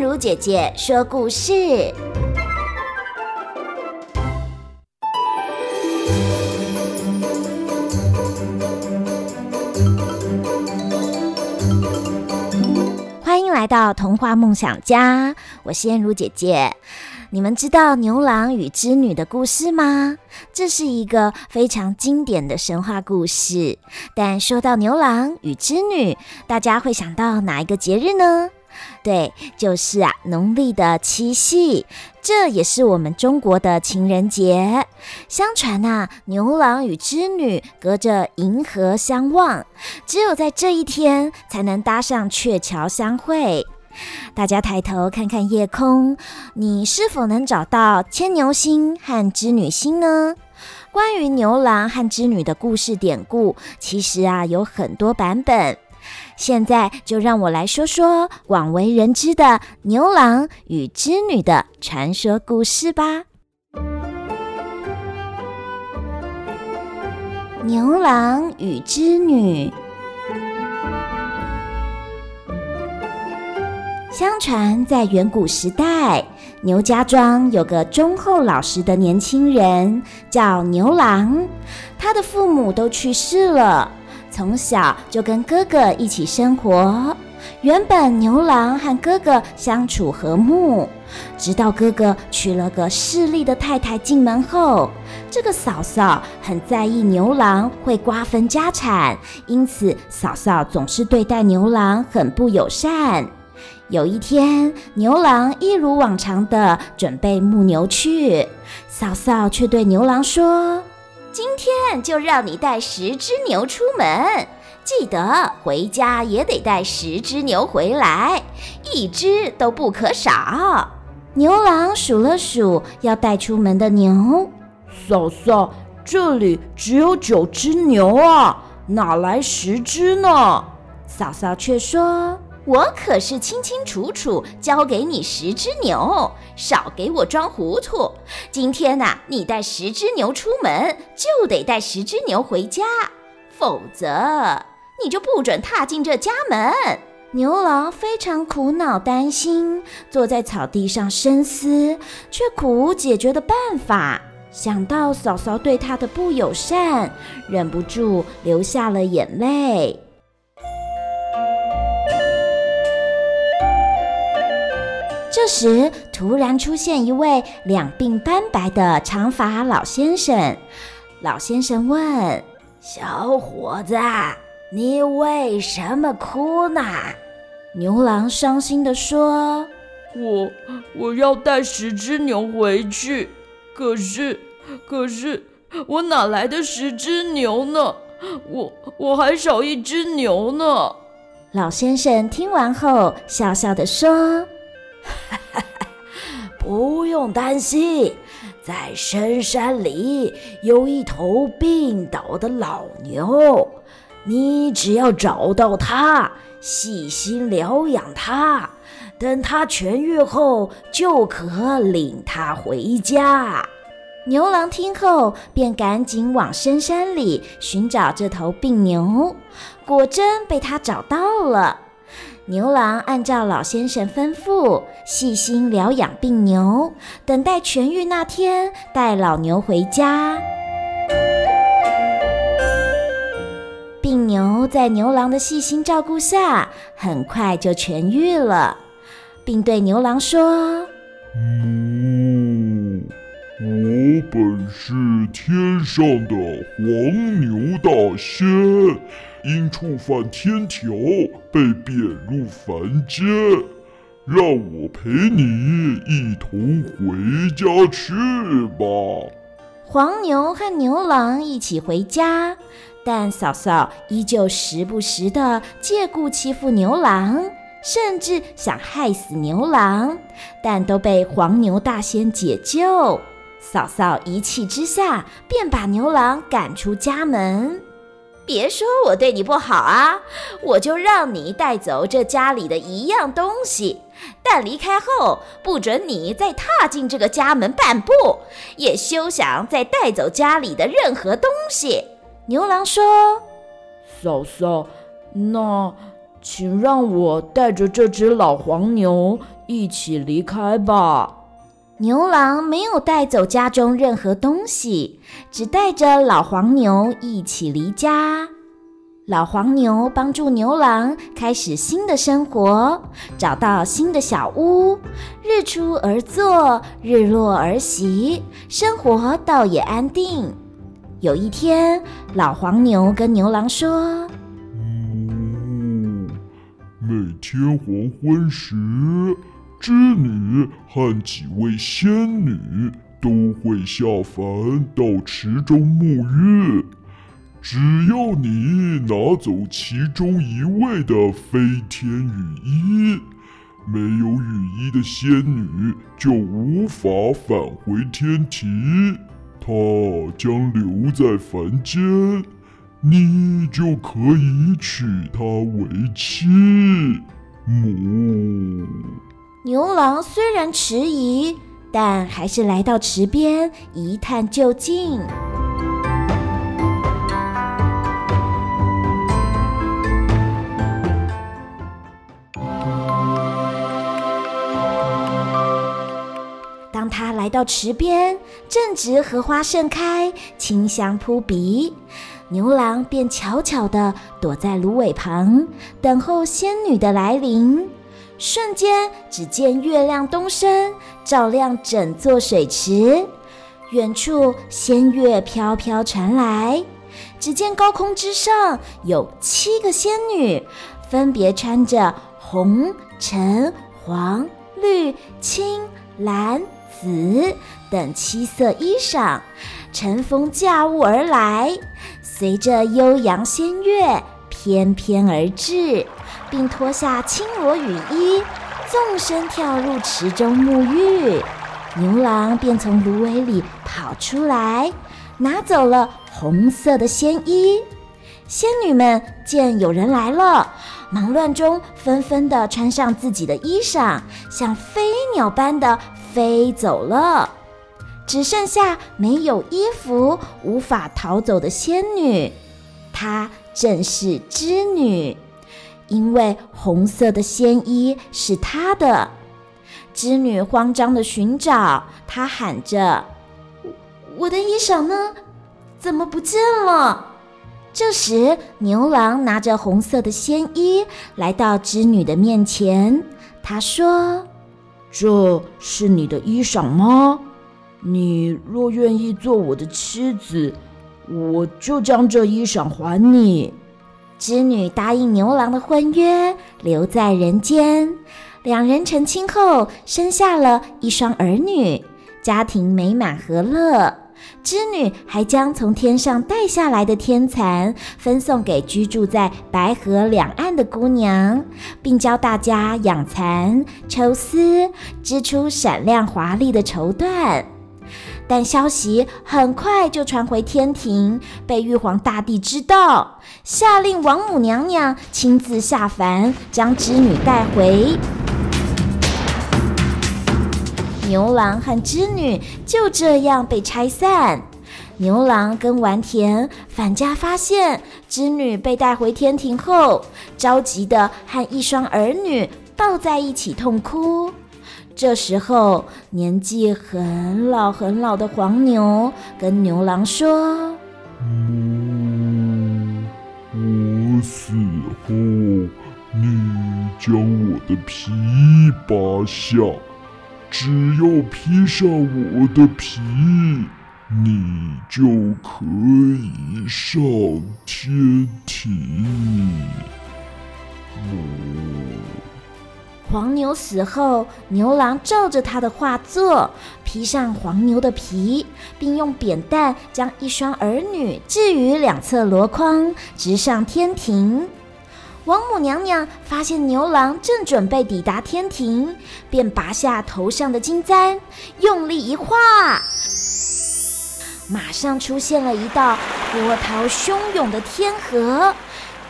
如姐姐说故事，欢迎来到童话梦想家，我是燕如姐姐。你们知道牛郎与织女的故事吗？这是一个非常经典的神话故事。但说到牛郎与织女，大家会想到哪一个节日呢？对，就是啊，农历的七夕，这也是我们中国的情人节。相传啊，牛郎与织女隔着银河相望，只有在这一天才能搭上鹊桥相会。大家抬头看看夜空，你是否能找到牵牛星和织女星呢？关于牛郎和织女的故事典故，其实啊有很多版本。现在就让我来说说广为人知的牛郎与织女的传说故事吧。牛郎与织女。相传，在远古时代，牛家庄有个忠厚老实的年轻人，叫牛郎。他的父母都去世了，从小就跟哥哥一起生活。原本牛郎和哥哥相处和睦，直到哥哥娶了个势利的太太进门后，这个嫂嫂很在意牛郎会瓜分家产，因此嫂嫂总是对待牛郎很不友善。有一天，牛郎一如往常的准备牧牛去，嫂嫂却对牛郎说：“今天就让你带十只牛出门，记得回家也得带十只牛回来，一只都不可少。”牛郎数了数要带出门的牛，嫂嫂，这里只有九只牛啊，哪来十只呢？嫂嫂却说。我可是清清楚楚交给你十只牛，少给我装糊涂。今天呐、你带十只牛出门，就得带十只牛回家，否则你就不准踏进这家门。牛郎非常苦恼担心，坐在草地上深思，却苦无解决的办法。想到嫂嫂对他的不友善，忍不住流下了眼泪。时，突然出现一位两鬓斑白的长发老先生。老先生问：“小伙子，你为什么哭呢？”牛郎伤心地说：“我我要带十只牛回去，可是可是我哪来的十只牛呢？我我还少一只牛呢。”老先生听完后，笑笑地说。不用担心，在深山里有一头病倒的老牛，你只要找到它，细心疗养它，等它痊愈后，就可领它回家。牛郎听后，便赶紧往深山里寻找这头病牛，果真被他找到了。牛郎按照老先生吩咐，细心疗养病牛，等待痊愈那天，带老牛回家。病牛在牛郎的细心照顾下，很快就痊愈了，并对牛郎说：“嗯，我本是天上的黄牛大仙。”因触犯天条，被贬入凡间，让我陪你一同回家去吧。黄牛和牛郎一起回家，但嫂嫂依旧时不时的借故欺负牛郎，甚至想害死牛郎，但都被黄牛大仙解救。嫂嫂一气之下，便把牛郎赶出家门。别说我对你不好啊，我就让你带走这家里的一样东西，但离开后不准你再踏进这个家门半步，也休想再带走家里的任何东西。牛郎说：“嫂嫂，那请让我带着这只老黄牛一起离开吧。牛郎没有带走家中任何东西，只带着老黄牛一起离家。老黄牛帮助牛郎开始新的生活，找到新的小屋，日出而作，日落而息，生活倒也安定。有一天，老黄牛跟牛郎说：“嗯，每天黄昏时，织女和几位仙女都会下凡到池中沐浴。只要你拿走其中一位的飞天雨衣，没有雨衣的仙女就无法返回天庭。”她将留在凡间，你就可以娶她为妻。母牛郎虽然迟疑，但还是来到池边一探究竟。当他来到池边，正值荷花盛开，清香扑鼻。牛郎便悄悄地躲在芦苇旁，等候仙女的来临。瞬间，只见月亮东升，照亮整座水池。远处仙乐飘飘传来，只见高空之上有七个仙女，分别穿着红、橙、黄、绿、青、蓝。紫等七色衣裳，乘风驾雾而来，随着悠扬仙乐翩翩而至，并脱下青罗雨衣，纵身跳入池中沐浴。牛郎便从芦苇里跑出来，拿走了红色的仙衣。仙女们见有人来了，忙乱中纷纷地穿上自己的衣裳，像飞鸟般的。飞走了，只剩下没有衣服、无法逃走的仙女。她正是织女，因为红色的仙衣是他的。织女慌张地寻找，她喊着：“我的衣裳呢？怎么不见了？”这时，牛郎拿着红色的仙衣来到织女的面前，他说。这是你的衣裳吗？你若愿意做我的妻子，我就将这衣裳还你。织女答应牛郎的婚约，留在人间。两人成亲后，生下了一双儿女，家庭美满和乐。织女还将从天上带下来的天蚕分送给居住在白河两岸的姑娘，并教大家养蚕、抽丝，织出闪亮华丽的绸缎。但消息很快就传回天庭，被玉皇大帝知道，下令王母娘娘亲自下凡，将织女带回。牛郎和织女就这样被拆散。牛郎跟丸田返家，发现织女被带回天庭后，着急的和一双儿女抱在一起痛哭。这时候，年纪很老很老的黄牛跟牛郎说：“嗯，我死后，你将我的皮扒下。”只要披上我的皮，你就可以上天庭。黄牛死后，牛郎照着他的画作，披上黄牛的皮，并用扁担将一双儿女置于两侧箩筐，直上天庭。王母娘娘发现牛郎正准备抵达天庭，便拔下头上的金簪，用力一划，马上出现了一道波涛汹涌的天河，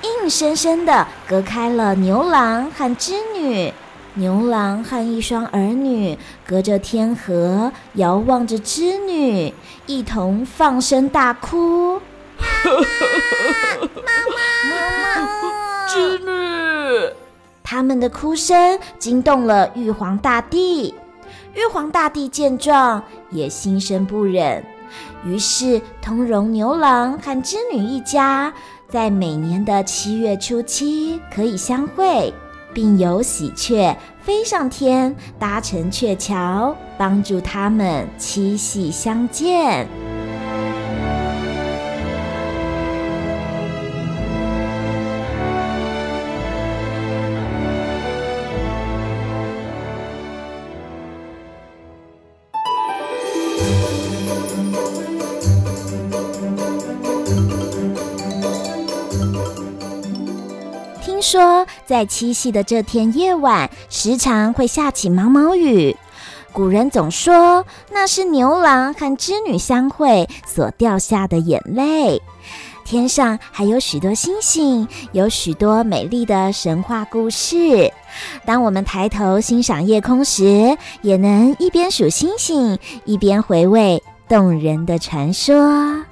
硬生生地隔开了牛郎和织女。牛郎和一双儿女隔着天河，遥望着织女，一同放声大哭。妈妈，妈妈。织女，他们的哭声惊动了玉皇大帝。玉皇大帝见状，也心生不忍，于是通融牛郎和织女一家，在每年的七月初七可以相会，并由喜鹊飞上天，搭乘鹊桥，帮助他们七夕相见。在七夕的这天夜晚，时常会下起毛毛雨。古人总说，那是牛郎和织女相会所掉下的眼泪。天上还有许多星星，有许多美丽的神话故事。当我们抬头欣赏夜空时，也能一边数星星，一边回味动人的传说。